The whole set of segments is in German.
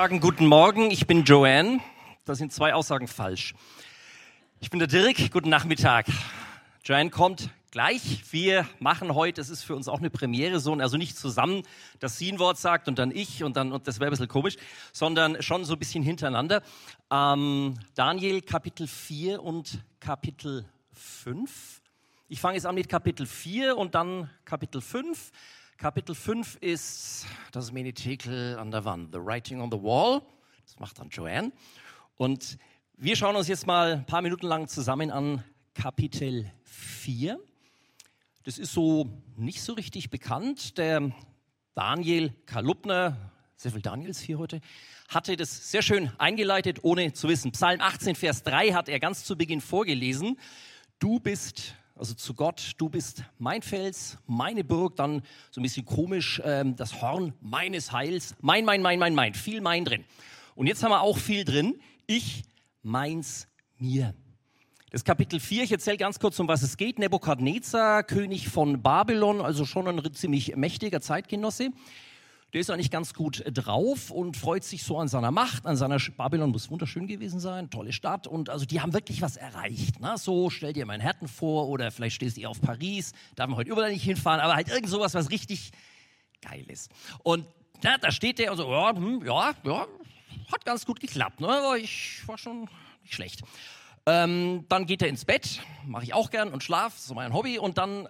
sagen guten Morgen, ich bin Joanne. Da sind zwei Aussagen falsch. Ich bin der Dirk, guten Nachmittag. Joanne kommt gleich. Wir machen heute, das ist für uns auch eine Premiere, so, also nicht zusammen, dass sie ein Wort sagt und dann ich und dann, und das wäre ein bisschen komisch, sondern schon so ein bisschen hintereinander. Ähm, Daniel Kapitel 4 und Kapitel 5. Ich fange jetzt an mit Kapitel 4 und dann Kapitel 5. Kapitel 5 ist das Menitekel an der Wand, The Writing on the Wall. Das macht dann Joanne. Und wir schauen uns jetzt mal ein paar Minuten lang zusammen an Kapitel 4. Das ist so nicht so richtig bekannt. Der Daniel Kalupner, sehr viel Daniels hier heute, hatte das sehr schön eingeleitet, ohne zu wissen. Psalm 18, Vers 3 hat er ganz zu Beginn vorgelesen. Du bist also zu Gott, du bist mein Fels, meine Burg, dann so ein bisschen komisch, ähm, das Horn meines Heils, mein, mein, mein, mein, mein, viel mein drin. Und jetzt haben wir auch viel drin, ich, meins, mir. Das Kapitel 4, ich erzähle ganz kurz, um was es geht. Nebukadnezar, König von Babylon, also schon ein ziemlich mächtiger Zeitgenosse der ist eigentlich ganz gut äh, drauf und freut sich so an seiner Macht, an seiner Sch Babylon muss wunderschön gewesen sein, tolle Stadt und also die haben wirklich was erreicht. Ne? So stell dir Manhattan vor oder vielleicht stehst du auf Paris, darf man heute überall nicht hinfahren, aber halt irgend sowas, was richtig geil ist. Und na, da steht der und so, ja, hm, ja, ja, hat ganz gut geklappt, ne? aber ich war schon nicht schlecht. Ähm, dann geht er ins Bett, mache ich auch gern und schlaf, so mein Hobby. Und dann, äh,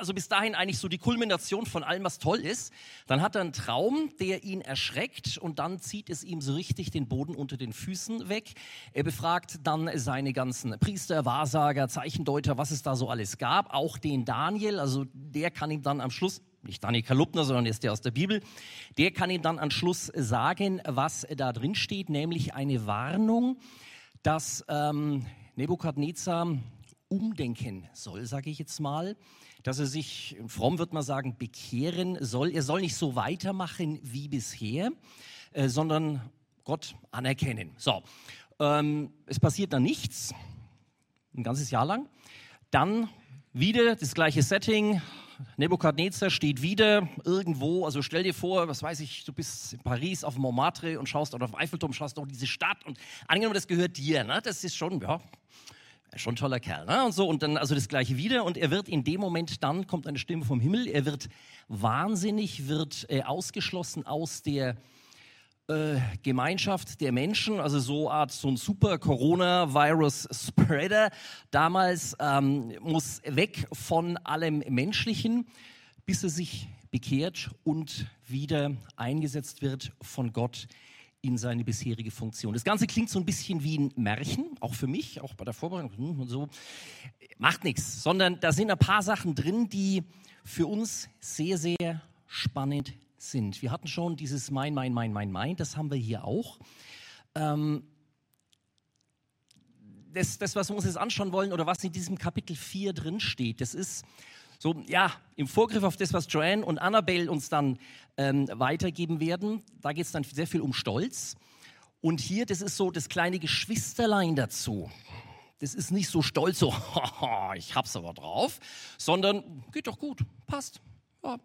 also bis dahin eigentlich so die Kulmination von allem, was toll ist. Dann hat er einen Traum, der ihn erschreckt und dann zieht es ihm so richtig den Boden unter den Füßen weg. Er befragt dann seine ganzen Priester, Wahrsager, Zeichendeuter, was es da so alles gab. Auch den Daniel, also der kann ihm dann am Schluss nicht Daniel Kalupner, sondern ist der aus der Bibel, der kann ihm dann am Schluss sagen, was da drin steht, nämlich eine Warnung, dass ähm, Nebukadnezar umdenken soll, sage ich jetzt mal, dass er sich, fromm wird man sagen, bekehren soll. Er soll nicht so weitermachen wie bisher, äh, sondern Gott anerkennen. So, ähm, es passiert dann nichts, ein ganzes Jahr lang. Dann wieder das gleiche Setting, Nebukadnezar steht wieder irgendwo, also stell dir vor, was weiß ich, du bist in Paris auf Montmartre und schaust oder auf Eiffelturm, schaust auf diese Stadt und angenommen, das gehört dir, ne? das ist schon, ja, schon ein toller Kerl, ne? Und so, und dann also das gleiche wieder und er wird in dem Moment, dann kommt eine Stimme vom Himmel, er wird wahnsinnig, wird äh, ausgeschlossen aus der äh, Gemeinschaft der Menschen, also so Art so ein super Corona-Virus-Spreader. Damals ähm, muss weg von allem Menschlichen, bis er sich bekehrt und wieder eingesetzt wird von Gott in seine bisherige Funktion. Das Ganze klingt so ein bisschen wie ein Märchen, auch für mich, auch bei der Vorbereitung hm, und so. Macht nichts, sondern da sind ein paar Sachen drin, die für uns sehr, sehr spannend sind. Wir hatten schon dieses Mein, Mein, Mein, Mein, Mein, das haben wir hier auch. Ähm, das, das, was wir uns jetzt anschauen wollen oder was in diesem Kapitel 4 drin steht, das ist so, ja, im Vorgriff auf das, was Joanne und Annabelle uns dann ähm, weitergeben werden, da geht es dann sehr viel um Stolz. Und hier, das ist so das kleine Geschwisterlein dazu. Das ist nicht so stolz, so, ich hab's aber drauf, sondern geht doch gut, passt. Ja,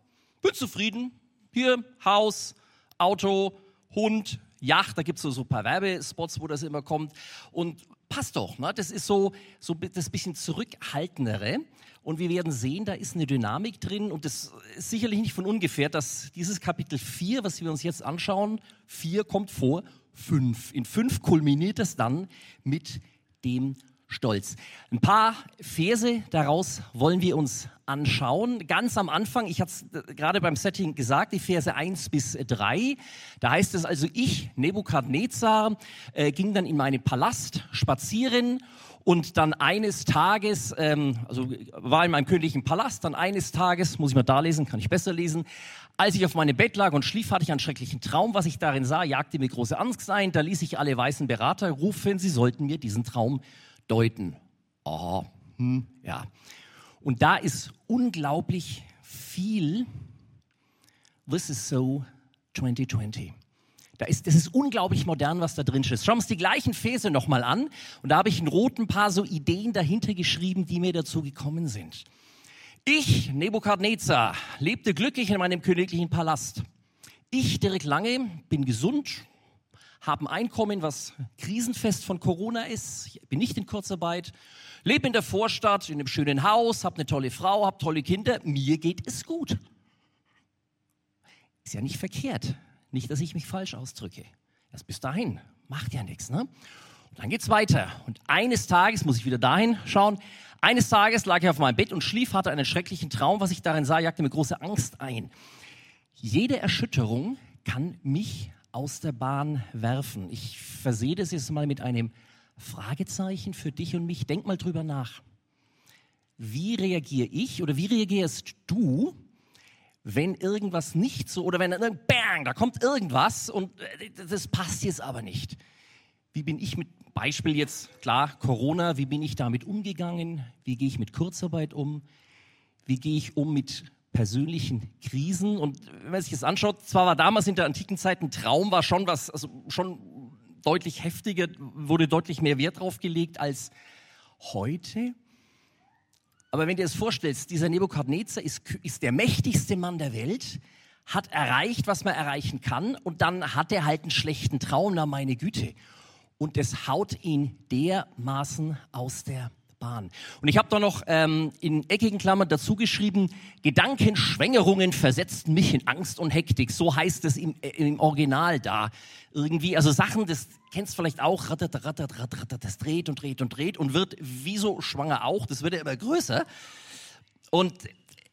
bin zufrieden, hier Haus, Auto, Hund, Yacht, da gibt es so, so ein paar Werbespots, wo das immer kommt. Und passt doch, ne? das ist so, so das bisschen zurückhaltendere. Und wir werden sehen, da ist eine Dynamik drin und das ist sicherlich nicht von ungefähr, dass dieses Kapitel 4, was wir uns jetzt anschauen, 4 kommt vor 5. In 5 kulminiert es dann mit dem Stolz. Ein paar Verse daraus wollen wir uns anschauen. Ganz am Anfang, ich hatte es äh, gerade beim Setting gesagt, die Verse 1 bis 3. Da heißt es also, ich, Nebukadnezar, äh, ging dann in meinen Palast spazieren und dann eines Tages, ähm, also war in meinem königlichen Palast, dann eines Tages, muss ich mal da lesen, kann ich besser lesen, als ich auf meinem Bett lag und schlief, hatte ich einen schrecklichen Traum. Was ich darin sah, jagte mir große Angst ein. Da ließ ich alle weißen Berater rufen, sie sollten mir diesen Traum deuten. Aha, hm, ja. Und da ist unglaublich viel. This is so 2020. Da ist, das ist unglaublich modern, was da drin steht. Schauen wir uns die gleichen Verse nochmal an. Und da habe ich in roten paar so Ideen dahinter geschrieben, die mir dazu gekommen sind. Ich, Nebukadnezar, lebte glücklich in meinem königlichen Palast. Ich, Dirk Lange, bin gesund, habe ein Einkommen, was krisenfest von Corona ist. Ich bin nicht in Kurzarbeit, lebe in der Vorstadt, in einem schönen Haus, habe eine tolle Frau, habe tolle Kinder. Mir geht es gut. Ist ja nicht verkehrt. Nicht, dass ich mich falsch ausdrücke. Erst bis dahin. Macht ja nichts, ne? Und dann geht's weiter. Und eines Tages muss ich wieder dahin schauen. Eines Tages lag ich auf meinem Bett und schlief, hatte einen schrecklichen Traum. Was ich darin sah, jagte mir große Angst ein. Jede Erschütterung kann mich aus der Bahn werfen. Ich versehe das jetzt mal mit einem Fragezeichen für dich und mich. Denk mal drüber nach. Wie reagiere ich oder wie reagierst du, wenn irgendwas nicht so oder wenn bang, da kommt irgendwas und äh, das passt jetzt aber nicht. Wie bin ich mit Beispiel jetzt klar Corona, wie bin ich damit umgegangen? Wie gehe ich mit Kurzarbeit um? Wie gehe ich um mit persönlichen Krisen. Und wenn man sich das anschaut, zwar war damals in der antiken Zeit ein Traum, war schon was, also schon deutlich heftiger, wurde deutlich mehr Wert drauf gelegt als heute. Aber wenn du dir das vorstellst, dieser Nebukadnezar ist, ist der mächtigste Mann der Welt, hat erreicht, was man erreichen kann, und dann hat er halt einen schlechten Traum, na meine Güte. Und das haut ihn dermaßen aus der Bahn. Und ich habe da noch ähm, in eckigen Klammern dazu geschrieben, Gedankenschwängerungen versetzten mich in Angst und Hektik. So heißt es im, äh, im Original da. Irgendwie, also Sachen, das kennst du vielleicht auch, rattert, rattert, rattert, das dreht und dreht und dreht und wird wie so schwanger auch, das wird ja immer größer und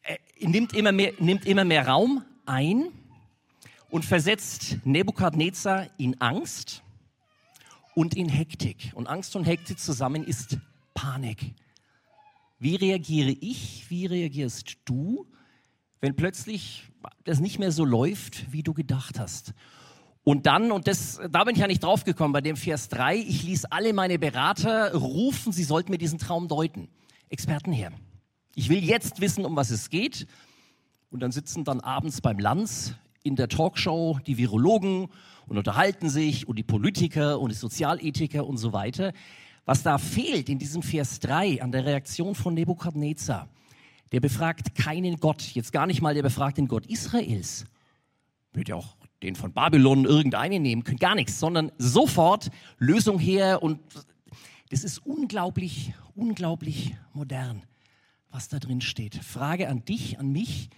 äh, nimmt, immer mehr, nimmt immer mehr Raum ein und versetzt Nebukadnezar in Angst und in Hektik. Und Angst und Hektik zusammen ist Panik. Wie reagiere ich, wie reagierst du, wenn plötzlich das nicht mehr so läuft, wie du gedacht hast? Und dann, und das, da bin ich ja nicht draufgekommen, bei dem Vers 3, ich ließ alle meine Berater rufen, sie sollten mir diesen Traum deuten. Experten her. Ich will jetzt wissen, um was es geht. Und dann sitzen dann abends beim Lanz in der Talkshow die Virologen und unterhalten sich und die Politiker und die Sozialethiker und so weiter. Was da fehlt in diesem Vers 3 an der Reaktion von Nebukadnezar, der befragt keinen Gott, jetzt gar nicht mal der befragt den Gott Israels, würde ja auch den von Babylon irgendeinen nehmen können, gar nichts, sondern sofort Lösung her und das ist unglaublich, unglaublich modern, was da drin steht. Frage an dich, an mich,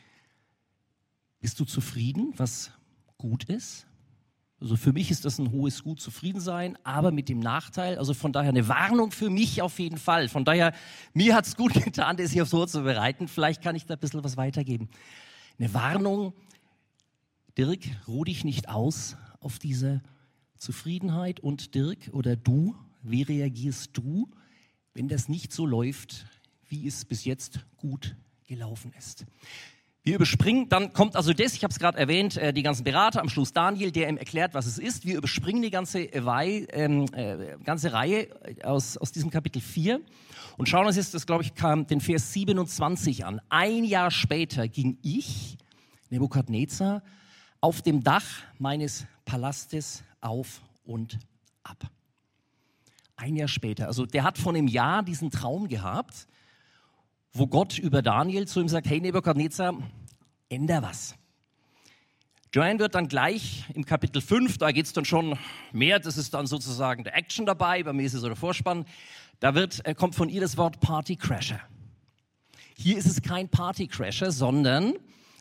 bist du zufrieden, was gut ist? Also für mich ist das ein hohes Gut, zufrieden sein, aber mit dem Nachteil, also von daher eine Warnung für mich auf jeden Fall. Von daher, mir hat es gut getan, das hier vorzubereiten. Vielleicht kann ich da ein bisschen was weitergeben. Eine Warnung, Dirk, ruh dich nicht aus auf diese Zufriedenheit. Und Dirk oder du, wie reagierst du, wenn das nicht so läuft, wie es bis jetzt gut gelaufen ist? Wir überspringen, dann kommt also das, ich habe es gerade erwähnt, äh, die ganzen Berater, am Schluss Daniel, der ihm erklärt, was es ist. Wir überspringen die ganze, Wei, ähm, äh, ganze Reihe aus, aus diesem Kapitel 4 und schauen uns jetzt, das glaube ich, kam den Vers 27 an. Ein Jahr später ging ich, Nebukadnezar, auf dem Dach meines Palastes auf und ab. Ein Jahr später, also der hat von einem Jahr diesen Traum gehabt wo Gott über Daniel zu ihm sagt, hey Nebuchadnezzar, änder was. Joanne wird dann gleich im Kapitel 5, da geht es dann schon mehr, das ist dann sozusagen der Action dabei, bei mir ist es so der Vorspann, da wird, äh, kommt von ihr das Wort Partycrasher. Hier ist es kein Partycrasher, sondern,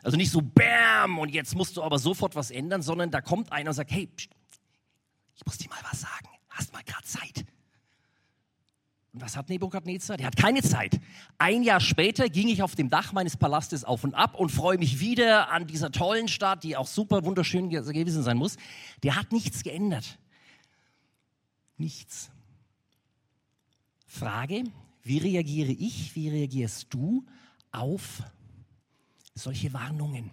also nicht so BAM und jetzt musst du aber sofort was ändern, sondern da kommt einer und sagt, hey, pst, ich muss dir mal was sagen, hast mal gerade Zeit. Was hat Nebukadnezar? Der hat keine Zeit. Ein Jahr später ging ich auf dem Dach meines Palastes auf und ab und freue mich wieder an dieser tollen Stadt, die auch super wunderschön gewesen sein muss. Der hat nichts geändert. Nichts. Frage, wie reagiere ich, wie reagierst du auf solche Warnungen?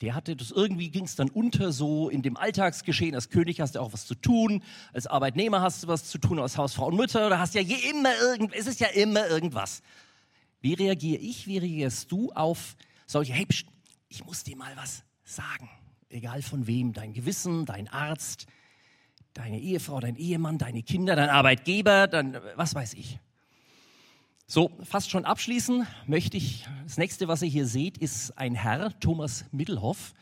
Der hatte das irgendwie ging es dann unter so in dem Alltagsgeschehen. Als König hast du auch was zu tun, als Arbeitnehmer hast du was zu tun, als Hausfrau und Mutter. Da hast ja je immer irgend, es ist ja immer irgendwas. Wie reagiere ich? Wie reagierst du auf solche? Hey, pst, ich muss dir mal was sagen, egal von wem, dein Gewissen, dein Arzt, deine Ehefrau, dein Ehemann, deine Kinder, dein Arbeitgeber, dann was weiß ich. So, fast schon abschließen möchte ich, das nächste, was ihr hier seht, ist ein Herr, Thomas Middelhoff,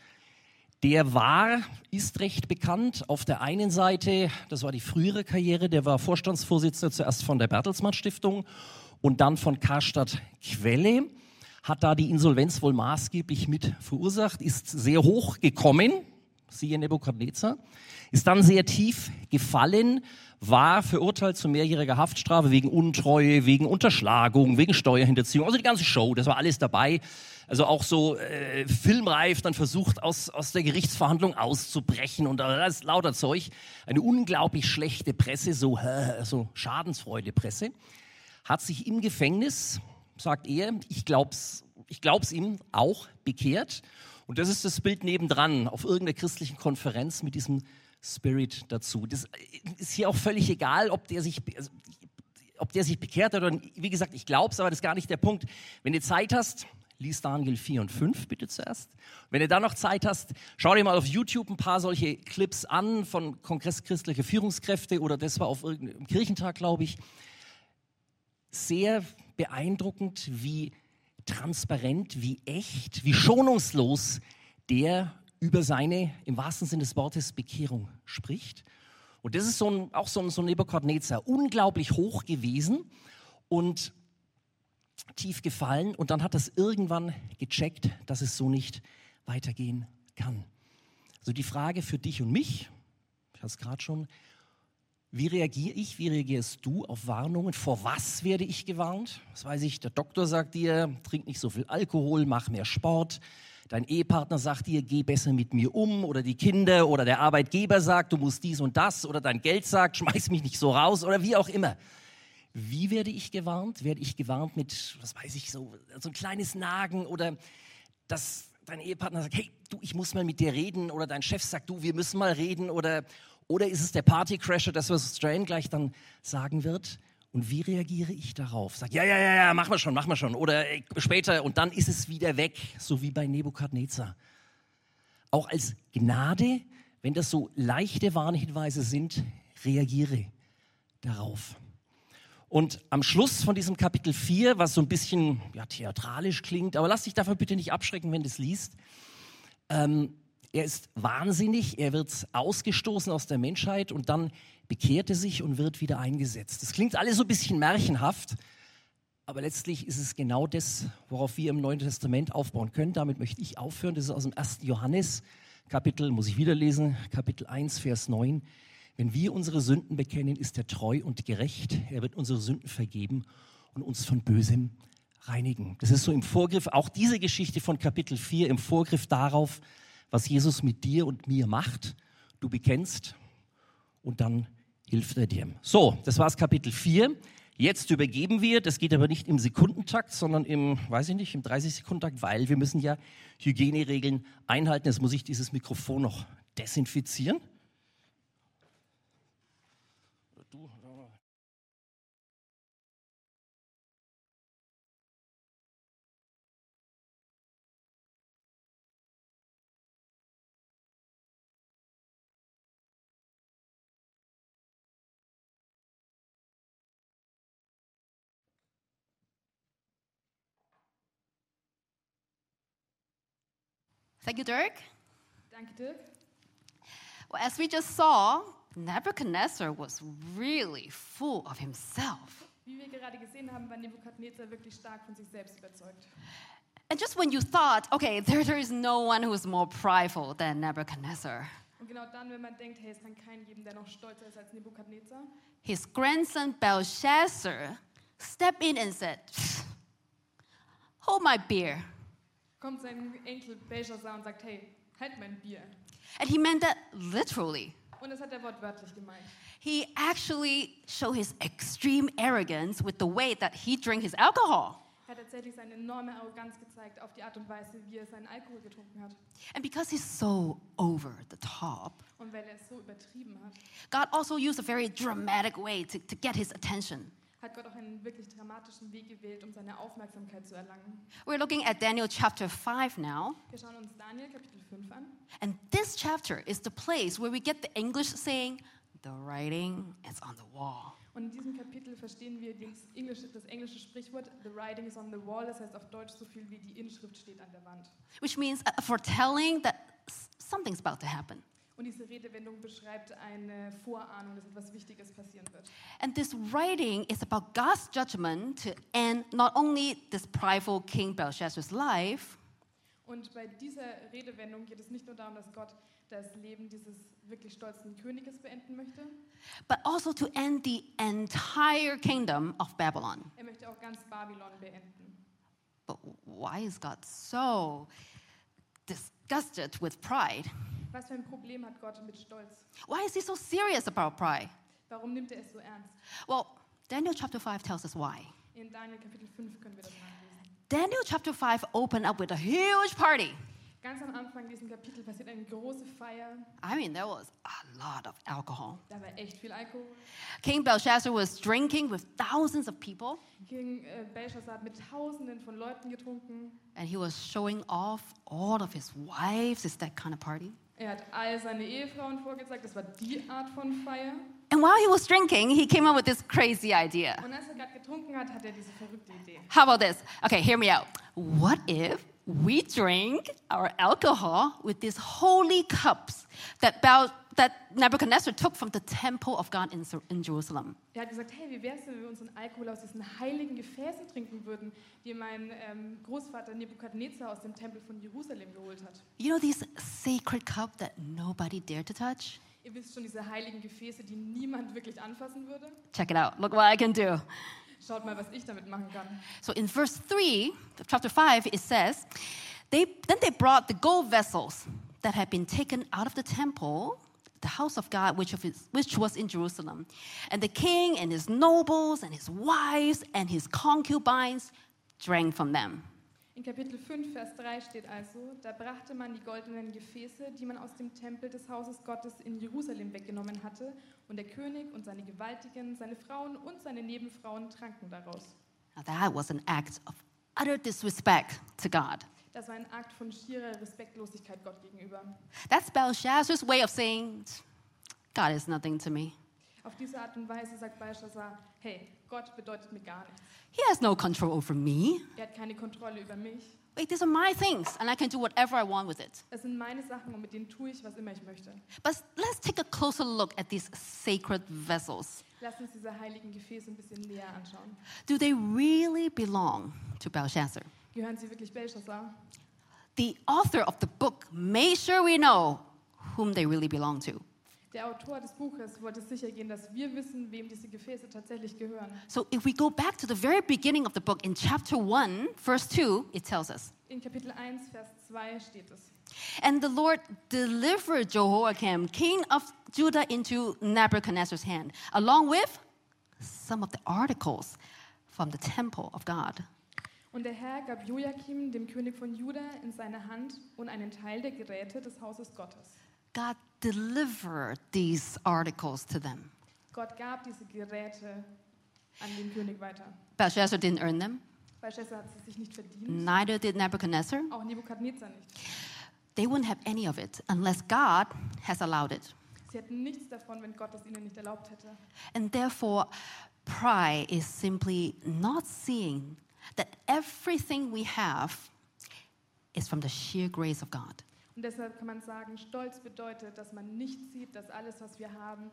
Der war, ist recht bekannt. Auf der einen Seite, das war die frühere Karriere, der war Vorstandsvorsitzender zuerst von der Bertelsmann Stiftung und dann von Karstadt Quelle, hat da die Insolvenz wohl maßgeblich mit verursacht, ist sehr hoch gekommen, siehe Nebukadnezar, ist dann sehr tief gefallen, war verurteilt zu mehrjähriger Haftstrafe wegen Untreue, wegen Unterschlagung, wegen Steuerhinterziehung, also die ganze Show, das war alles dabei. Also auch so äh, filmreif dann versucht, aus, aus der Gerichtsverhandlung auszubrechen und ist lauter Zeug. Eine unglaublich schlechte Presse, so, so Schadensfreude-Presse. Hat sich im Gefängnis, sagt er, ich glaub's, ich glaub's ihm, auch bekehrt. Und das ist das Bild nebendran auf irgendeiner christlichen Konferenz mit diesem Spirit dazu. Das ist hier auch völlig egal, ob der sich, also, ob der sich bekehrt hat oder, wie gesagt, ich glaube es, aber das ist gar nicht der Punkt. Wenn du Zeit hast, lies Daniel 4 und 5 bitte zuerst. Wenn du dann noch Zeit hast, schau dir mal auf YouTube ein paar solche Clips an von Kongress christlicher Führungskräfte oder das war auf irgendeinem Kirchentag, glaube ich. Sehr beeindruckend, wie transparent, wie echt, wie schonungslos der über seine, im wahrsten Sinne des Wortes, Bekehrung spricht. Und das ist so ein, auch so ein, so ein Nebuchadnezzar, unglaublich hoch gewesen und tief gefallen. Und dann hat das irgendwann gecheckt, dass es so nicht weitergehen kann. Also die Frage für dich und mich, ich hatte es gerade schon, wie reagiere ich, wie reagierst du auf Warnungen? Vor was werde ich gewarnt? Das weiß ich, der Doktor sagt dir, trink nicht so viel Alkohol, mach mehr Sport. Dein Ehepartner sagt dir, geh besser mit mir um oder die Kinder oder der Arbeitgeber sagt, du musst dies und das oder dein Geld sagt, schmeiß mich nicht so raus oder wie auch immer. Wie werde ich gewarnt? Werde ich gewarnt mit, was weiß ich, so, so ein kleines Nagen oder dass dein Ehepartner sagt, hey, du, ich muss mal mit dir reden oder dein Chef sagt, du, wir müssen mal reden oder, oder ist es der Partycrasher, das was Strain gleich dann sagen wird? Und wie reagiere ich darauf? Sag, ja, ja, ja, ja, machen wir schon, machen wir schon. Oder äh, später und dann ist es wieder weg, so wie bei Nebukadnezar. Auch als Gnade, wenn das so leichte Warnhinweise sind, reagiere darauf. Und am Schluss von diesem Kapitel 4, was so ein bisschen ja, theatralisch klingt, aber lass dich davon bitte nicht abschrecken, wenn du es liest. Ähm, er ist wahnsinnig, er wird ausgestoßen aus der Menschheit und dann bekehrt er sich und wird wieder eingesetzt. Das klingt alles so ein bisschen märchenhaft, aber letztlich ist es genau das, worauf wir im Neuen Testament aufbauen können. Damit möchte ich aufhören. Das ist aus dem 1. Johannes, Kapitel, muss ich wieder lesen, Kapitel 1, Vers 9. Wenn wir unsere Sünden bekennen, ist er treu und gerecht. Er wird unsere Sünden vergeben und uns von Bösem reinigen. Das ist so im Vorgriff, auch diese Geschichte von Kapitel 4, im Vorgriff darauf, was Jesus mit dir und mir macht. Du bekennst und dann hilft er dir. So, das war's Kapitel 4. Jetzt übergeben wir, das geht aber nicht im Sekundentakt, sondern im, weiß ich nicht, im 30-Sekundentakt, weil wir müssen ja Hygieneregeln einhalten. Jetzt muss ich dieses Mikrofon noch desinfizieren. Thank you, Dirk. Thank you, Dirk. Well, as we just saw, Nebuchadnezzar was really full of himself. Wie wir gerade gesehen haben, war Nebukadnezar wirklich stark von sich selbst überzeugt. And just when you thought, okay, there, there is no one who is more prideful than Nebuchadnezzar, Und genau dann, wenn man denkt, hey, es kann keinen geben, der noch stolzer ist als Nebukadnezar, his grandson Belshazzar stepped in and said, Hold my beer. Kommt sein Enkel Belshazzar und sagt, hey, halt mein Bier. And he meant that literally. Und das hat er wortwörtlich gemeint. He actually showed his extreme arrogance with the way that he drank his alcohol. Er hat tatsächlich seine enorme Arroganz gezeigt auf die Art und Weise, wie er seinen Alkohol getrunken hat. And because he's so over the top, Und weil er es so übertrieben hat, God also used a very dramatic way to, to get his attention. Hat Gott auch einen wirklich dramatischen Weg gewählt, um seine Aufmerksamkeit zu erlangen. We're looking at Daniel chapter 5 now. Wir schauen uns Daniel Kapitel 5 an. And this chapter is the place where we get the English saying, the writing is on the wall. Und in diesem Kapitel verstehen wir das englische, das englische Sprichwort The writing is on the wall, das heißt auf Deutsch so viel wie die Inschrift steht an der Wand. Which means a foretelling that something's about to happen. Und diese Redewendung beschreibt eine Vorahnung, dass etwas Wichtiges passieren wird. And this writing is about God's judgment to end not only this prideful King Belshazzar's life, Und bei dieser Redewendung geht es nicht nur darum, dass Gott das Leben dieses wirklich stolzen Königes beenden möchte, but also to end the entire kingdom of Babylon. er möchte auch ganz Babylon beenden. But why is God so disgusted with pride? Was für ein Problem hat Gott mit Stolz? Why is he so serious about pride? Warum nimmt er es so ernst? Well, Daniel chapter 5 tells us why. In Daniel Kapitel 5 können wir das nachlesen. Daniel chapter 5 opened up with a huge party. Ganz am Anfang dieses Kapitel passiert eine große Feier. I mean, there was a lot of alcohol. Da war echt viel Alkohol. King Belshazzar was drinking with thousands of people, King äh, Belshazzar hat mit Tausenden von Leuten getrunken. and he was showing off all of his wives. It's that kind of party. Er hat all seine Ehefrauen vorgezeigt. Das war die Art von Feier. And while he was drinking, he came up with this crazy idea. Und als er gerade getrunken hat, hat er diese verrückte Idee. How about this? Okay, hear me out. What if we drink our alcohol with these holy cups that, Bel- that Nebuchadnezzar took from the temple of God in, in Jerusalem? Er hat gesagt, hey, wie wäre es, wenn wir unseren Alkohol aus diesen heiligen Gefäßen trinken würden, die mein ähm, Großvater Nebukadnezar aus dem Tempel von Jerusalem geholt hat. You know these sacred cups that nobody dared to touch? Ihr wisst schon, diese heiligen Gefäße, die niemand wirklich anfassen würde. Check it out. Look what I can do. Schaut mal, was ich damit machen kann. So in verse 3 of chapter 5, it says, they, Then they brought the gold vessels that had been taken out of the temple, the house of God, which, of his, which was in Jerusalem. And the king and his nobles and his wives and his concubines drank from them. In Kapitel 5, Vers 3 steht also, da brachte man die goldenen Gefäße, die man aus dem Tempel des Hauses Gottes in Jerusalem weggenommen hatte, und der König und seine Gewaltigen, seine Frauen und seine Nebenfrauen tranken daraus. Now that was an act of utter disrespect to God. Das war ein Akt von schierer Respektlosigkeit Gott gegenüber. That's Belshazzar's way of saying, God is nothing to me. Auf diese Art und Weise sagt Belshazzar, hey, Gott bedeutet mir gar nichts. He has no control over me. Er hat keine Kontrolle über mich. Wait, these are my things, and I can do whatever I want with it. Das sind meine Sachen und mit denen tue ich, was immer ich möchte. But let's take a closer look at these sacred vessels. Lass uns diese heiligen Gefäße ein bisschen näher anschauen. Do they really belong to Belshazzar? Gehören sie wirklich Belshazzar? The author of the book made sure we know whom they really belong to. Der Autor des Buches wollte sicher gehen, dass wir wissen, wem diese Gefäße tatsächlich gehören. So if we go back to the very beginning of the book in chapter 1, verse 2, it tells us In Kapitel 1, Vers 2 steht es. And the Lord delivered Jehoiakim, king of Judah, into Nebuchadnezzar's hand, along with some of the articles from the temple of God. Und der Herr gab Joachim, dem König von Juda, in seine Hand und einen Teil der Geräte des Hauses Gottes. God delivered these articles to them. Gott gab diese Geräte an den König weiter. Belshazzar didn't earn them, Belshazzar hat sie sich nicht verdient, neither did Nebuchadnezzar. auch Nebukadnezar nicht. They wouldn't have any of it unless God has allowed it. Sie hätten nichts davon, wenn Gott es ihnen nicht erlaubt hätte. And therefore, pride is simply not seeing that everything we have is from the sheer grace of God. Und deshalb kann man sagen, Stolz bedeutet, dass man nicht sieht, dass alles, was wir haben,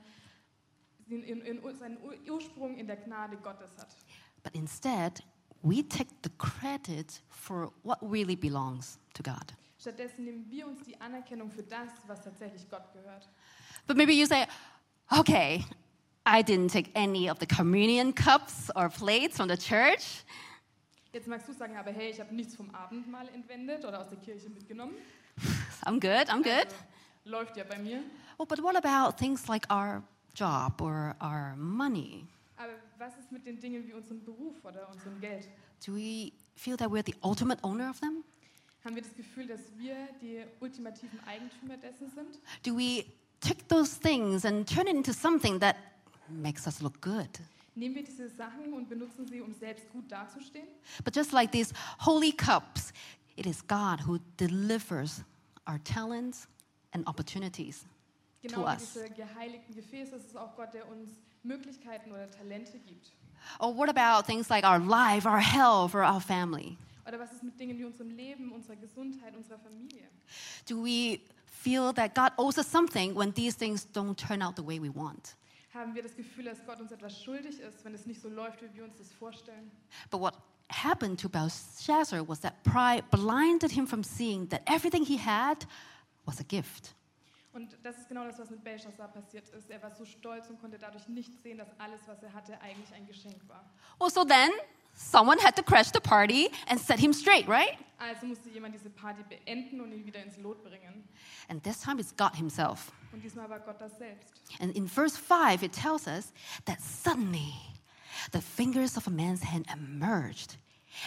in, in, in seinen Ursprung in der Gnade Gottes hat. But instead, we take the credit for what really belongs to God. Stattdessen nehmen wir uns die Anerkennung für das, was tatsächlich Gott gehört. But maybe you say, okay, I didn't take any of the communion cups or plates from the church. Jetzt magst du sagen, aber hey, ich habe nichts vom Abendmahl entwendet oder aus der Kirche mitgenommen. I'm good, I'm good. Also, läuft ja bei mir. Well, but what about things like our job or our money? Aber was ist mit den Dingen wie unserem Beruf oder unserem Geld? Do we feel that we're the ultimate owner of them? Haben wir das Gefühl, dass wir die ultimativen Eigentümer dessen sind? Do we take those things and turn it into something that makes us look good? Nehmen wir diese Sachen und benutzen sie, um selbst gut dazustehen? But just like these holy cups, it is God who delivers our talents and opportunities. Genau To us. diese geheiligten Gefäße ist auch Gott, der uns Möglichkeiten oder Talente gibt. Or what about things like our life, our health, or our family? Oder was ist mit Dingen wie unserem Leben, unserer Gesundheit, unserer Familie? Do we feel that God owes us something when these things don't turn out the way we want. Haben wir das Gefühl, dass Gott uns etwas schuldig ist, wenn es nicht so läuft, wie wir uns das vorstellen? But what happened to Belshazzar was that pride blinded him from seeing that everything he had was a gift. Und das ist genau das, was mit Belshazzar passiert ist. Er war so stolz und konnte dadurch nicht sehen, dass alles, was er hatte, eigentlich ein Geschenk war. Also then, someone had to crash the party and set him straight, right? Also musste jemand diese Party beenden und ihn wieder ins Lot bringen. And this time it's God himself. Und diesmal war Gott das selbst. And in verse 5, it tells us that suddenly the fingers of a man's hand emerged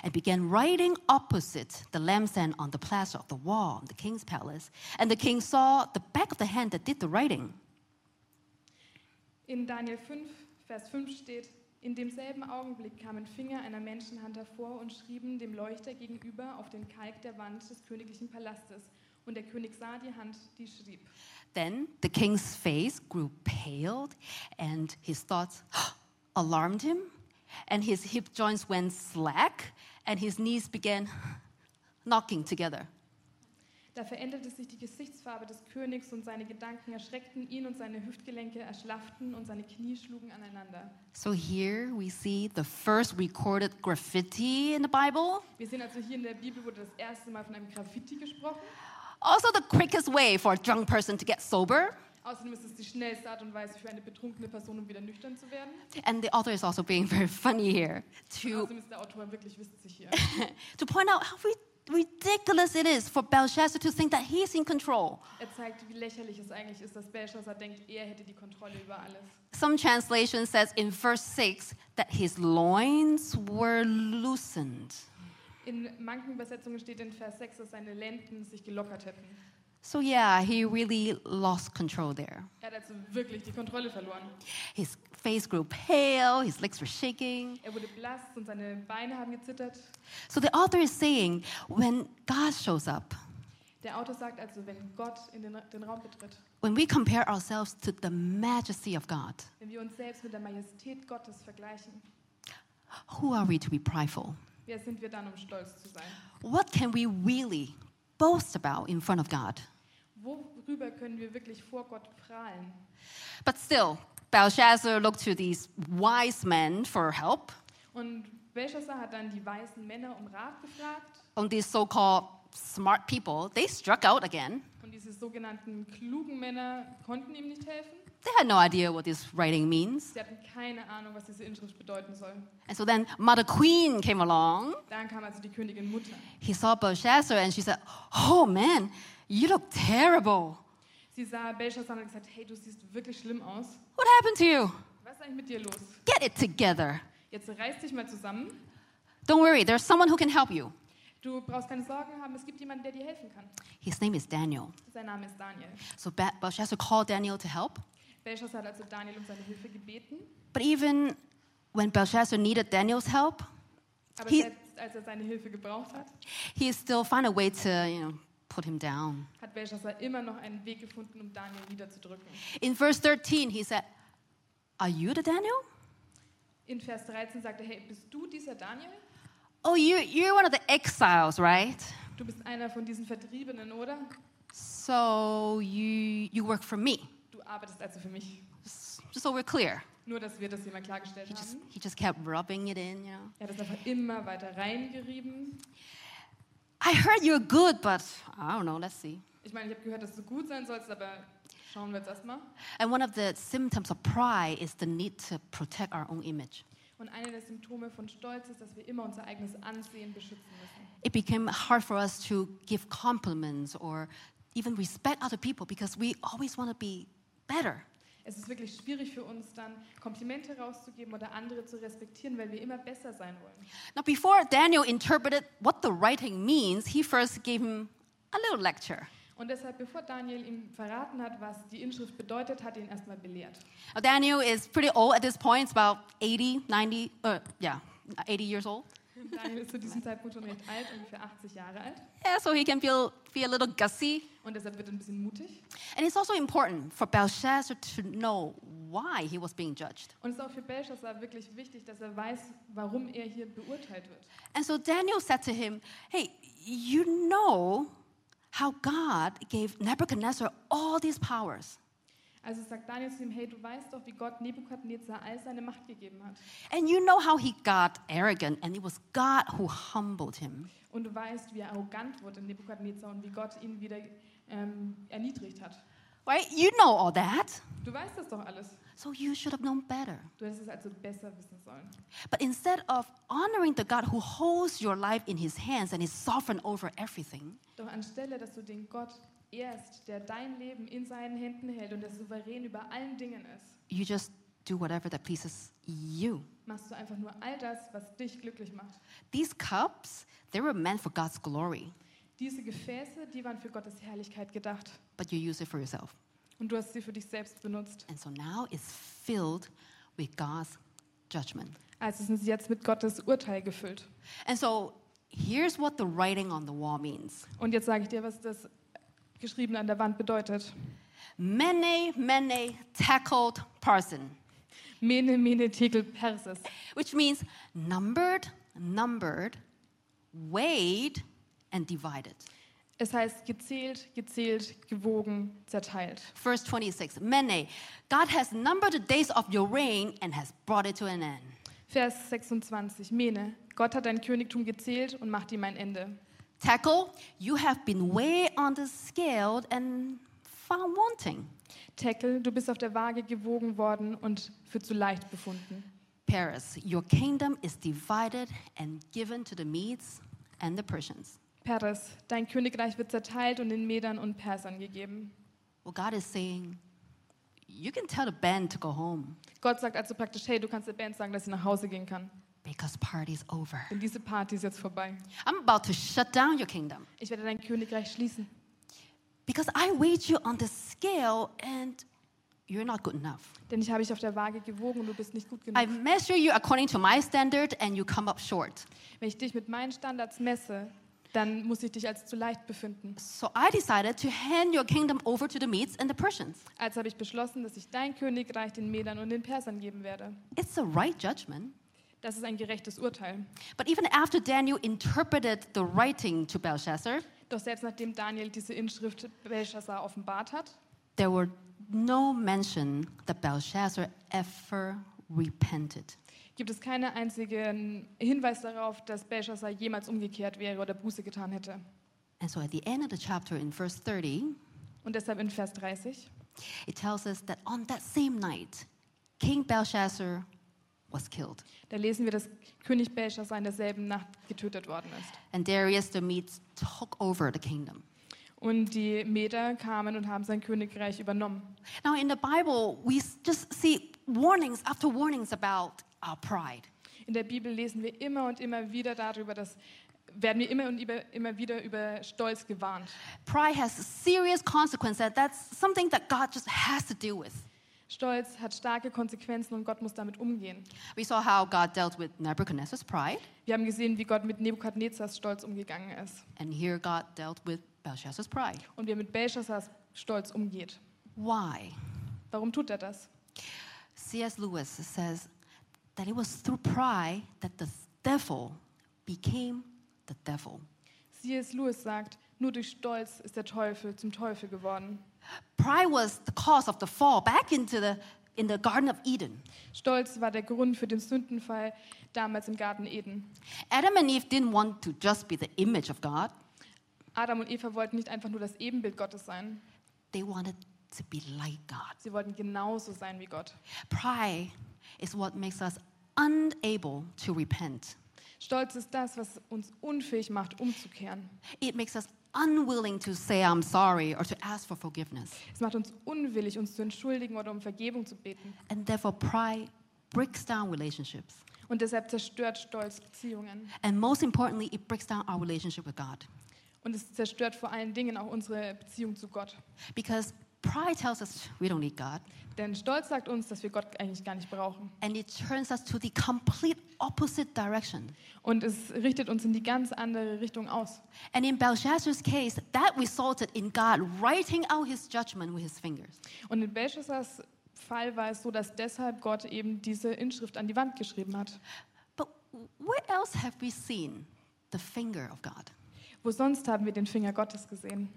and began writing opposite the lampstand on the plaster of the wall of the king's palace. And the king saw the back of the hand that did the writing. In Daniel 5, Vers 5 steht, in demselben Augenblick kamen Finger einer Menschenhand hervor und schrieben dem Leuchter gegenüber auf den Kalk der Wand des königlichen Palastes. Und der König sah die Hand, die schrieb. Then the king's face grew pale, and his thoughts alarmed him, and his hip joints went slack, and his knees began knocking together. Da veränderte sich die Gesichtsfarbe des Königs und seine Gedanken erschreckten ihn und seine Hüftgelenke erschlafften und seine Knie schlugen aneinander. So here we see the first recorded graffiti in the Bible. Wir sehen also hier in der Bibel wurde das erste Mal von einem Graffiti gesprochen. Also, the quickest way for a drunk person to get sober. Außerdem ist es die schnellste Art und Weise für eine betrunkene Person, um wieder nüchtern zu werden. And the author is also being very funny here to, Außerdem ist der Autor wirklich witzig hier. to point out how ri- ridiculous it is for Belshazzar to think that he's in control. Er zeigt, wie lächerlich es eigentlich ist, dass Belshazzar denkt, er hätte die Kontrolle über alles. Some translation says in verse 6 that his loins were loosened. In manchen Übersetzungen steht in Vers 6, dass seine Lenden sich gelockert hätten. So, yeah, he really lost control there. Er hat also wirklich die Kontrolle verloren. His face grew pale, his legs were shaking. Er wurde blass und seine Beine haben gezittert. So, the author is saying when God shows up, Der Autor sagt also, wenn Gott in den, den Raum betritt, when we compare ourselves to the majesty of God, wenn wir uns selbst mit der Majestät Gottes vergleichen, who are we to be prideful? wer sind wir dann, um stolz zu sein? What can we really boast about in front of God? Worüber können wir wirklich vor Gott prahlen? But still, Belshazzar looked to these wise men for help. Und Belshazzar hat dann die weißen Männer um Rat gefragt On these so called smart people, they struck out again. und diese sogenannten klugen Männer konnten ihm nicht helfen. They had no idea what this writing means. Sie hatten keine Ahnung, was diese Inschrift bedeuten soll. And so then Mother Queen came along. Dann kam also die Königin Mutter. He saw Belshazzar and she said, Oh man, you look terrible. Sie sah Belshazzar und hat gesagt, hey, du siehst wirklich schlimm aus. What happened to you? Was ist eigentlich mit dir los? Get it together. Jetzt reiß dich mal zusammen. Don't worry, there's someone who can help you. Du brauchst keine Sorgen haben, es gibt jemanden, der dir helfen kann. His name is Daniel. Sein Name ist Daniel. So Belshazzar called Daniel to help. Belshazzar hat also Daniel um seine Hilfe gebeten. But even when Belshazzar needed Daniel's help, Aber He- selbst als er seine Hilfe gebraucht hat, he still found a way to, you know, put him down. hat Belshazzar immer noch einen Weg gefunden, um Daniel niederzudrücken. In verse 13, he said, Are you the Daniel? In Vers 13 sagt er, hey, bist du dieser Daniel? Oh, you, you're one of the exiles, right? Du bist einer von diesen Vertriebenen, oder? So you, you work for me. Du arbeitest also für mich. Just just so we're clear. Nur, dass wir das hier mal klargestellt He just, haben. he just kept rubbing it in, you know. Er hat es einfach immer weiter reingerieben. I heard you're good, but I don't know, let's see. Ich meine, ich habe gehört, dass du gut sein sollst, aber schauen wir jetzt erstmal. And one of the symptoms of pride is the need to protect our own image. Und eine der Symptome von Stolz ist, dass wir immer unser eigenes Ansehen beschützen müssen. It became hard for us to give compliments or even respect other people because we always want to be better. Es ist wirklich schwierig für uns dann, Komplimente rauszugeben oder andere zu respektieren, weil wir immer besser sein wollen. Now, before Daniel interpreted what the writing means, he first gave him a little lecture. Und deshalb, bevor Daniel ihm verraten hat, was die Inschrift bedeutet, hat er ihn erstmal belehrt. Daniel is pretty old at this point, it's about 80, 90, uh, yeah, 80 years old. Daniel ist zu diesem Zeitpunkt schon recht alt, ungefähr 80 Jahre alt. Yeah, so he can feel, feel a little gussy. Und deshalb wird er ein bisschen mutig. And it's also important for Belshazzar to know why he was being judged. Und es ist auch für Belshazzar wirklich wichtig, dass er weiß, warum er hier beurteilt wird. And so Daniel said to him, Hey, you know how God gave Nebuchadnezzar all these powers. Also sagt Daniel zu ihm, hey, du weißt doch, wie Gott Nebukadnezar all seine Macht gegeben hat. And you know how he got arrogant, and it was God who humbled him. Und du weißt, wie er arrogant wurde, Nebukadnezar, und wie Gott ihn wieder ähm, erniedrigt hat. Right? You know all that. Du weißt das doch alles. So you should have known better. Du hättest es also besser wissen sollen. But instead of honoring the God who holds your life in his hands and is sovereign over everything, Doch anstelle, dass du den Gott ehrst, der dein Leben in seinen Händen hält und der souverän über allen Dingen ist, you just do whatever that pleases you. machst du einfach nur all das, was dich glücklich macht. These cups, they were meant for God's glory, Diese Gefäße, die waren für Gottes Herrlichkeit gedacht. but you use it for yourself. Und du hast sie für dich selbst benutzt. And so now it's filled with God's judgment. Also sind sie jetzt mit Gottes Urteil gefüllt. And so here's what the writing on the wall means Und jetzt sage ich dir, was das geschrieben an der Wand bedeutet. Mene, mene, tackled person, Mene, mene, tekel, perses. which means numbered, numbered, weighed, and divided. Es heißt gezählt, gezählt, gewogen, zerteilt. Verse 26 Mene, God has numbered the days of your reign and has brought it to an end. Vers 26. Mene, Gott hat dein Königtum gezählt und macht ihm ein Ende. Tackle, you have been way scale and found wanting. Tekel, du bist auf der Waage gewogen worden und für zu leicht befunden. Paris, your kingdom is divided and given to the Medes and the Persians. Peres, dein Königreich wird zerteilt und den Medern und Persern gegeben. Well, God is saying, you can tell the band to go home Gott sagt also praktisch, hey, du kannst der Band sagen, dass sie nach Hause gehen kann. Because party's over. Denn diese Party ist jetzt vorbei. I'm about to shut down your kingdom Ich werde dein Königreich schließen. because I weighed you on the scale and you're not good enough. Denn ich habe dich auf der Waage gewogen und du bist nicht gut I genug. measure you according to my standard and you come up short. Wenn ich dich mit meinen Standards messe, dann muss ich dich als zu leicht befinden. So I decided to hand your kingdom over to the Medes and the Persians. Also habe ich beschlossen, dass ich dein Königreich den Medern und den Persern geben werde. It's a right judgment. Das ist ein gerechtes Urteil. But even after Daniel interpreted the writing to Belshazzar, Doch selbst nachdem Daniel diese Inschrift Belshazzar offenbart hat, there were no mention that Belshazzar ever repented. gibt es keinen einzigen Hinweis darauf, dass Belshazzar jemals umgekehrt wäre oder Buße getan hätte. And so at the end of the chapter in verse 30, Und deshalb in Vers 30 it tells us that on that same night, King Belshazzar was killed. Da lesen wir, dass König Belshazzar in derselben Nacht getötet worden ist. And Darius the Medes took over the kingdom. Und die Meder kamen und haben sein Königreich übernommen. Now, in the Bible, we just see warnings after warnings about our pride. In der Bibel lesen wir immer und immer wieder darüber, dass werden wir immer und immer wieder über Stolz gewarnt. Pride has serious consequences. That's something that God just has to deal with. Stolz hat starke Konsequenzen und Gott muss damit umgehen. We saw how God dealt with Nebuchadnezzar's pride, Wir haben gesehen, wie Gott mit Nebukadnezars Stolz umgegangen ist and here God dealt with Belshazzar's pride. und wie er mit Belshazzars Stolz umgeht. Why? Warum tut er das? C.S. Lewis says that it was through pride that the devil became the devil. C.S. Lewis sagt, nur durch Stolz ist der Teufel zum Teufel geworden. Pride was the cause of the fall back into the in the Garden of Eden. Stolz war der Grund für den Sündenfall damals im Garten Eden. Adam and Eve didn't want to just be the image of God. Adam und Eva wollten nicht einfach nur das Ebenbild Gottes sein. They wanted to be like God. Sie wollten genauso sein wie Gott. Pride is what makes us unable to repent. Stolz ist das, was uns unfähig macht, umzukehren. It makes us unwilling to say I'm sorry or to ask for forgiveness. Es macht uns unwillig, uns zu entschuldigen oder um Vergebung zu beten. And therefore pride breaks down relationships. Und deshalb zerstört Stolz Beziehungen. And most importantly, it breaks down our relationship with God. Und es zerstört vor allen Dingen auch unsere Beziehung zu Gott. Because pride tells us we don't need God. Denn Stolz sagt uns, dass wir Gott eigentlich gar nicht brauchen. And it turns us to the complete opposite direction. Und es richtet uns in die ganz andere Richtung aus. And in Belshazzar's case, that resulted in God writing out his judgment with his fingers. Und in Belshazzars Fall war es so, dass deshalb Gott eben diese Inschrift an die Wand geschrieben hat. But where else have we seen the finger of God? Wo sonst haben wir den Finger Gottes gesehen?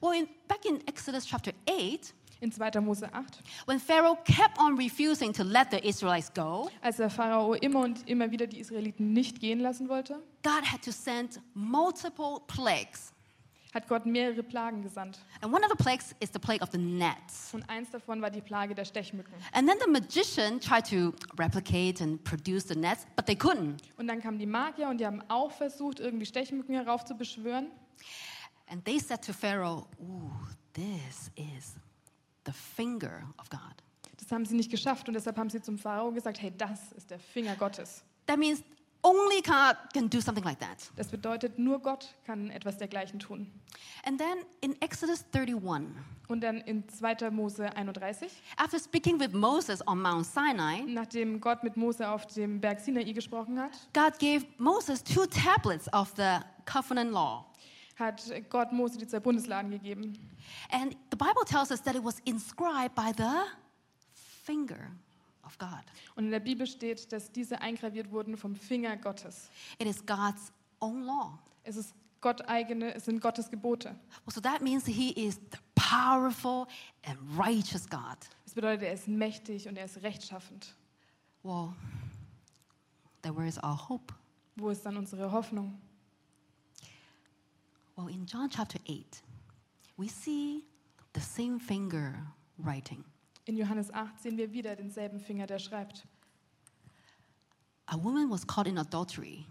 Well, in, back in Exodus chapter 8, In 2. Mose 8, when Pharaoh kept on refusing to let the Israelites go, als der Pharao immer und immer wieder die Israeliten nicht gehen lassen wollte, God had to send multiple plagues. hat Gott mehrere Plagen gesandt. And one of the plagues is the plague of the gnats. Und eins davon war die Plage der Stechmücken. And then the magician tried to replicate and produce the nets, but they couldn't. Und dann kamen die Magier und die haben auch versucht, irgendwie Stechmücken heraufzubeschwören. And they said to Pharaoh, Ooh, this is the finger of God. Das haben sie nicht geschafft und deshalb haben sie zum Pharao gesagt, hey, das ist der Finger Gottes. That means only God can do something like that. Das bedeutet, nur Gott kann etwas dergleichen tun. And then in Exodus 31, Und dann in 2. Mose 31, after speaking with Moses on Mount Sinai, nachdem Gott mit Mose auf dem Berg Sinai gesprochen hat, God gave Moses two tablets of the covenant law. Hat Gott Mose die zwei Bundesladen gegeben. And the Bible tells us that it was inscribed by the finger of God. Und in der Bibel steht, dass diese eingraviert wurden vom Finger Gottes. It is God's own law. Es ist Gott eigene, es sind Gottes Gebote. Well, so that means He is the powerful and righteous God. Das bedeutet, er ist mächtig und er ist rechtschaffend. Well, then where is our hope? Wo ist dann unsere Hoffnung? Well, in John chapter 8, we see the same finger writing. In Johannes 8 sehen wir wieder denselben Finger, der schreibt. A woman was caught in adultery,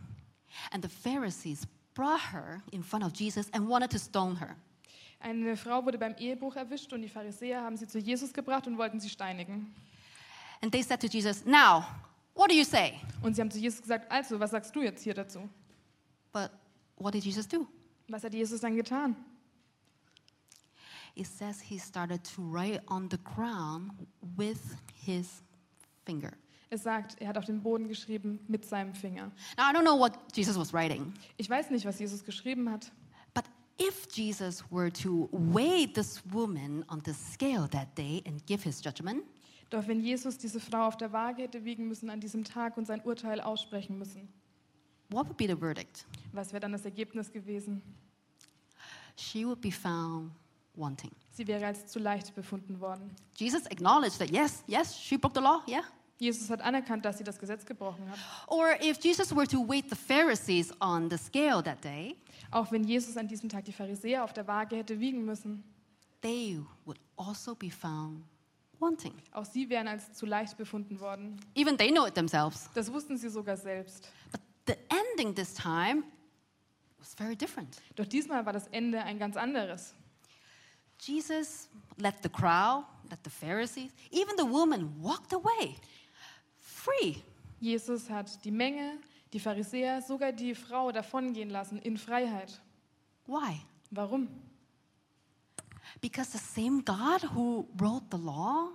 and the Pharisees brought her in front of Jesus and wanted to stone her. Eine Frau wurde beim Ehebruch erwischt und die Pharisäer haben sie zu Jesus gebracht und wollten sie steinigen. And they said to Jesus, Now, what do you say? Und sie haben zu Jesus gesagt, also, was sagst du jetzt hier dazu? But what did Jesus do? Was hat Jesus dann getan? It says he started to write on the ground with his finger. Es sagt, er hat auf den Boden geschrieben mit seinem Finger. Now, I don't know what Jesus was writing, Ich weiß nicht, was Jesus geschrieben hat. but if Jesus were to weigh this woman on the scale that day and give his judgment, Doch wenn Jesus diese Frau auf der Waage hätte wiegen müssen an diesem Tag und sein Urteil aussprechen müssen, what would be the verdict? was wäre dann das Ergebnis gewesen? She would be found wanting. Sie wäre als zu leicht befunden worden. Jesus acknowledged that yes, yes, she broke the law, yeah. Jesus hat anerkannt, dass sie das Gesetz gebrochen hat. Or if Jesus were to weight the Pharisees on the scale that day, Auch wenn Jesus an diesem Tag die Pharisäer auf der Waage hätte wiegen müssen, they would also be found wanting. auch sie wären als zu leicht befunden worden. Even they know it themselves. Das wussten sie sogar selbst. But the ending this time was very different. Doch diesmal war das Ende ein ganz anderes. Jesus let the crowd, let the Pharisees, even the woman walked away free. Jesus hat die Menge, die Pharisäer, sogar die Frau davongehen lassen in Freiheit. Why? Warum? Because the same God who wrote the law,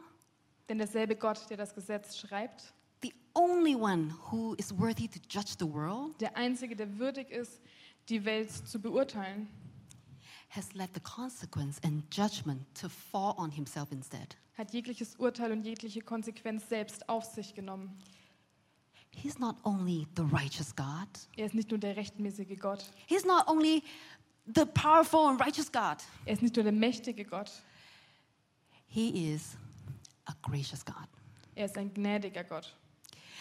Denn derselbe Gott, der das Gesetz schreibt, the only one who is worthy to judge the world, der Einzige, der würdig ist, die Welt zu beurteilen, has let the consequence and judgment to fall on himself instead. hat jegliches Urteil und jegliche Konsequenz selbst auf sich genommen. He's not only the righteous God, Er ist nicht nur der rechtmäßige Gott, He's not only the powerful and righteous God, er ist nicht nur der mächtige Gott, He is a gracious God. er ist ein gnädiger Gott.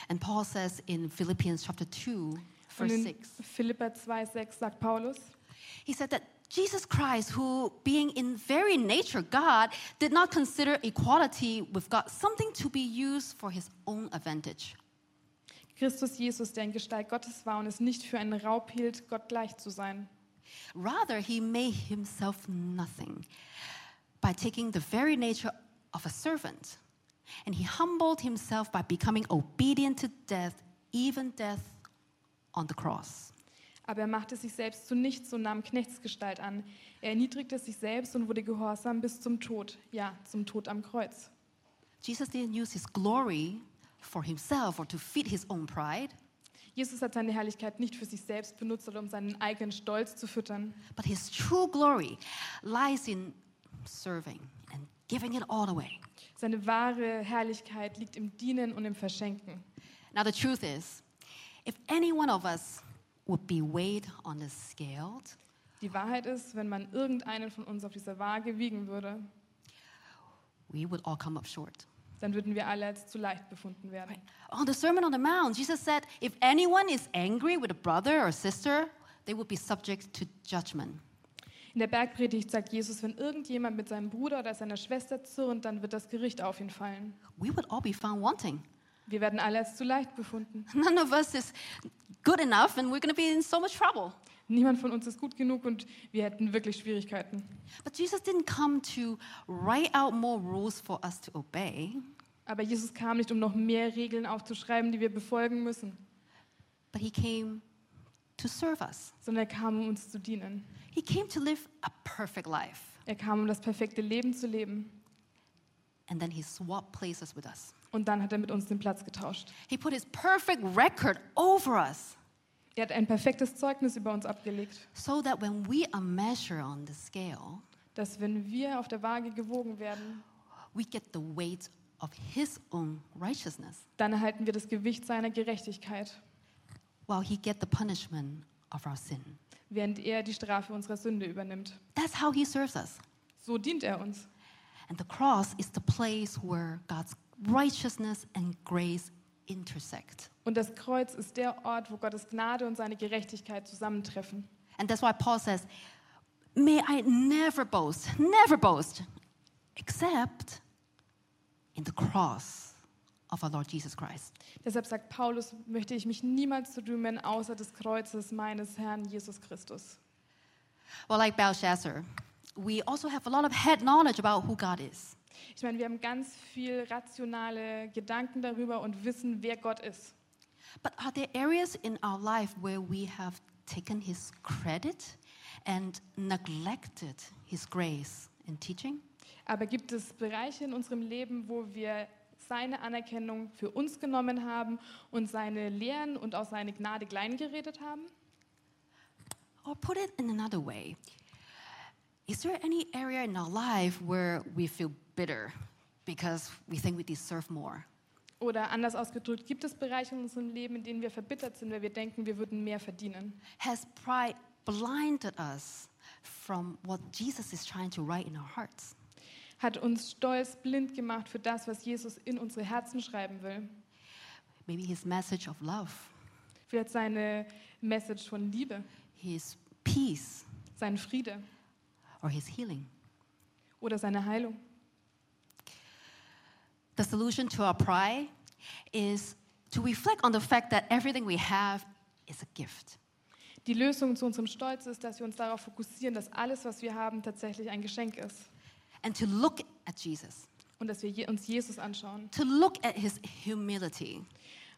And Paul says in Philippians chapter 2, verse in 6, Philippa 2,6 sagt Paulus, he said that Jesus Christ, who being in very nature God, did not consider equality with God something to be used for his own advantage. Christus Jesus, der in Gestalt Gottes war und es nicht für einen Raub hielt, Gott gleich zu sein. Rather, he made himself nothing by taking the very nature of a servant. And he humbled himself by becoming obedient to death, even death on the cross. Aber er machte sich selbst zu nichts und nahm Knechtsgestalt an. Er erniedrigte sich selbst und wurde gehorsam bis zum Tod, ja, zum Tod am Kreuz. Jesus didn't use his glory for himself or to feed his own pride, Jesus hat seine Herrlichkeit nicht für sich selbst benutzt oder um seinen eigenen Stolz zu füttern, but his true glory lies in serving and giving it all away. Seine wahre Herrlichkeit liegt im Dienen und im Verschenken. Now, the truth is, if any one of us would be weighed on the scale, Die Wahrheit ist, wenn man irgendeinen von uns auf dieser Waage wiegen würde, we would all come up short. dann würden wir alle als zu leicht befunden werden. On the Sermon on the Mount, Jesus said, if anyone is angry with a brother or sister, they will be subject to judgment. In der Bergpredigt sagt Jesus, wenn irgendjemand mit seinem Bruder oder seiner Schwester zürnt, dann wird das Gericht auf ihn fallen. We would all be found wanting. Wir werden alle als zu leicht befunden. None of us is good enough, and we're going to be in so much trouble. Niemand von uns ist gut genug und wir hätten wirklich Schwierigkeiten. But Jesus didn't come to write out more rules for us to obey, Aber Jesus kam nicht, um noch mehr Regeln aufzuschreiben, die wir befolgen müssen, but he came to serve us. sondern er kam, um uns zu dienen. He came to live a perfect life, Er kam, um das perfekte Leben zu leben. and then he swapped places with us. Und dann hat er mit uns den Platz getauscht. He put his perfect record over us Er hat ein perfektes Zeugnis über uns abgelegt, so that when we are measured on the scale, dass wenn wir auf der Waage gewogen werden, we get the weight of his own righteousness, dann erhalten wir das Gewicht seiner Gerechtigkeit, while he get the punishment of our sin. während er die Strafe unserer Sünde übernimmt. That's how he serves us. So dient er uns. And the cross is the place where God's righteousness and grace intersect. Und das Kreuz ist der Ort, wo Gottes Gnade und seine Gerechtigkeit zusammentreffen. And that's why Paul says, May I never boast, never boast, except in the cross of our Lord Jesus Christ. Deshalb sagt Paulus, möchte ich mich niemals zu rühmen, außer des Kreuzes meines Herrn Jesus Christus. Well, like Belshazzar, we also have a lot of head knowledge about who God is. Ich meine, wir haben ganz viel rationale Gedanken darüber und wissen, wer Gott ist. But are there areas in our life where we have taken his credit and neglected his grace in teaching? Aber gibt es Bereiche in unserem Leben, wo wir seine Anerkennung für uns genommen haben und seine Lehren und auch seine Gnade kleingeredet haben? Or put it in another way, is there any area in our life where we feel bitter because we think we deserve more? Oder anders ausgedrückt, gibt es Bereiche in unserem Leben, in denen wir verbittert sind, weil wir denken, wir würden mehr verdienen? Has pride blinded us from what Jesus is trying to write in our hearts? Hat uns stolz blind gemacht für das, was Jesus in unsere Herzen schreiben will? Maybe his message of love, Vielleicht seine Message von Liebe, his peace, sein Friede or his healing. oder seine Heilung. The solution to our pride is to reflect on the fact that everything we have is a gift. Die Lösung zu unserem Stolz ist, dass wir uns darauf fokussieren, dass alles, was wir haben, tatsächlich ein Geschenk ist. And to look at Jesus, Und dass wir uns Jesus anschauen. to look at his humility,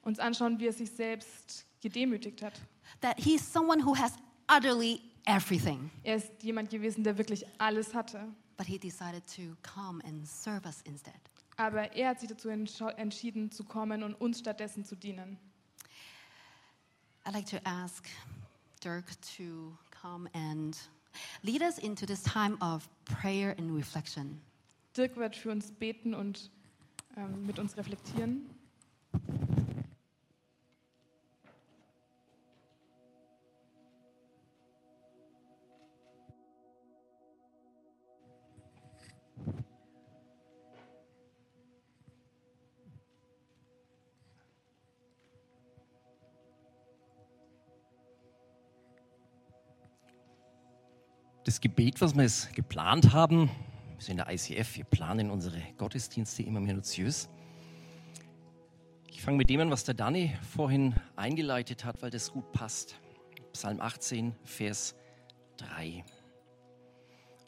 Uns anschauen, wie er sich selbst gedemütigt hat. that he's someone who has utterly everything, Er ist jemand gewesen, der wirklich alles hatte. but he decided to come and serve us instead. Aber er hat sich dazu entschieden, zu kommen und uns stattdessen zu dienen. I'd like to ask Dirk to come and lead us into this time of prayer and reflection. Dirk wird für uns beten und ähm, mit uns reflektieren. Das Gebet, was wir jetzt geplant haben, wir sind in der ICF, wir planen unsere Gottesdienste immer minutiös. Ich fange mit dem an, was der Danny vorhin eingeleitet hat, weil das gut passt. Psalm 18, Vers 3.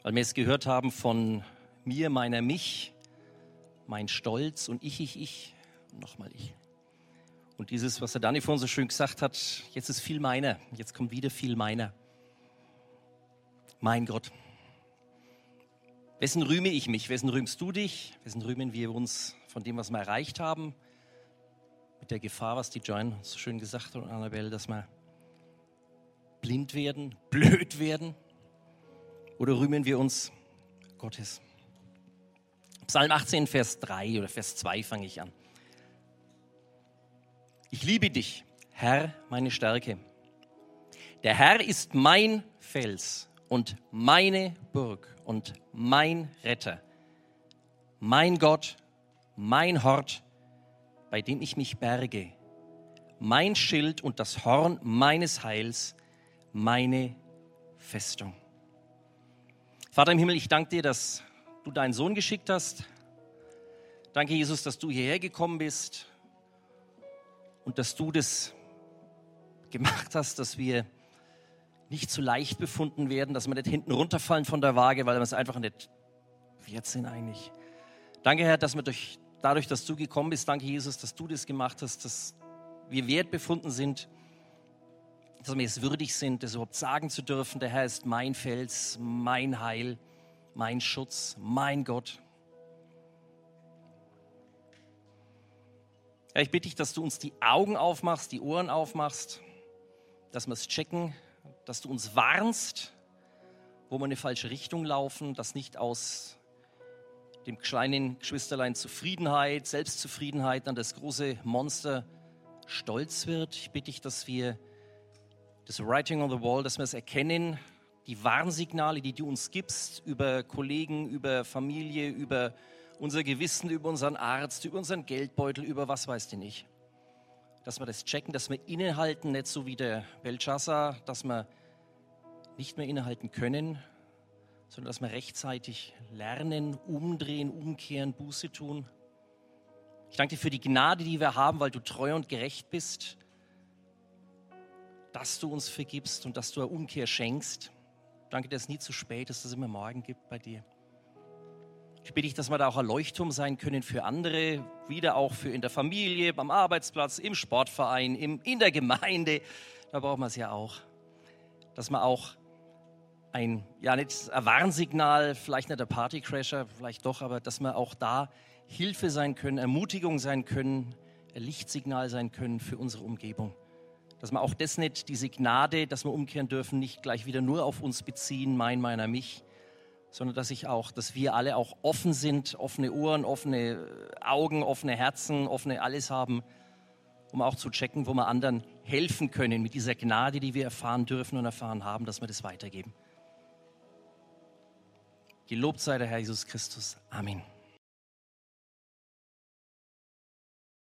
Weil wir es gehört haben von mir, meiner, mich, mein Stolz und ich, ich, ich nochmal ich. Und dieses, was der Danny vorhin so schön gesagt hat, jetzt ist viel meiner, jetzt kommt wieder viel meiner. Mein Gott. Wessen rühme ich mich? Wessen rühmst du dich? Wessen rühmen wir uns von dem, was wir erreicht haben? Mit der Gefahr, was die Joan so schön gesagt hat, und Annabelle, dass wir blind werden, blöd werden? Oder rühmen wir uns Gottes? Psalm 18, Vers 3 oder Vers 2 fange ich an. Ich liebe dich, Herr, meine Stärke. Der Herr ist mein Fels und meine Burg und mein Retter, mein Gott, mein Hort, bei dem ich mich berge, mein Schild und das Horn meines Heils, meine Festung. Vater im Himmel, ich danke dir, dass du deinen Sohn geschickt hast. Danke, Jesus, dass du hierher gekommen bist und dass du das gemacht hast, dass wir nicht zu leicht befunden werden, dass wir nicht hinten runterfallen von der Waage, weil wir es einfach nicht wert sind eigentlich. Danke, Herr, dass wir durch, dadurch, dass du gekommen bist, danke, Jesus, dass du das gemacht hast, dass wir wert befunden sind, dass wir es würdig sind, das überhaupt sagen zu dürfen, der Herr ist mein Fels, mein Heil, mein Schutz, mein Gott. Ja, ich bitte dich, dass du uns die Augen aufmachst, die Ohren aufmachst, dass wir es checken, dass du uns warnst, wo wir in eine falsche Richtung laufen, dass nicht aus dem kleinen Geschwisterlein Zufriedenheit, Selbstzufriedenheit an das große Monster stolz wird. Ich bitte dich, dass wir das Writing on the Wall, dass wir es erkennen, die Warnsignale, die du uns gibst über Kollegen, über Familie, über unser Gewissen, über unseren Arzt, über unseren Geldbeutel, über was weiß ich nicht dass wir das checken, dass wir innehalten, nicht so wie der Belshazzar, dass wir nicht mehr innehalten können, sondern dass wir rechtzeitig lernen, umdrehen, umkehren, Buße tun. Ich danke dir für die Gnade, die wir haben, weil du treu und gerecht bist, dass du uns vergibst und dass du eine Umkehr schenkst. Danke, dass es nie zu spät ist, dass es immer morgen gibt bei dir. Ich bitte dich, dass wir da auch ein Leuchtturm sein können für andere, wieder auch für in der Familie, beim Arbeitsplatz, im Sportverein, im, in der Gemeinde. Da brauchen wir es ja auch. Dass wir auch ein, ja, nicht ein Warnsignal, vielleicht nicht der Partycrasher, vielleicht doch, aber dass wir auch da Hilfe sein können, Ermutigung sein können, ein Lichtsignal sein können für unsere Umgebung. Dass wir auch das nicht, diese Gnade, dass wir umkehren dürfen, nicht gleich wieder nur auf uns beziehen, mein, meiner, mich, sondern dass ich auch, dass wir alle auch offen sind, offene Ohren, offene Augen, offene Herzen, offene alles haben, um auch zu checken, wo wir anderen helfen können mit dieser Gnade, die wir erfahren dürfen und erfahren haben, dass wir das weitergeben. Gelobt sei der Herr Jesus Christus. Amen.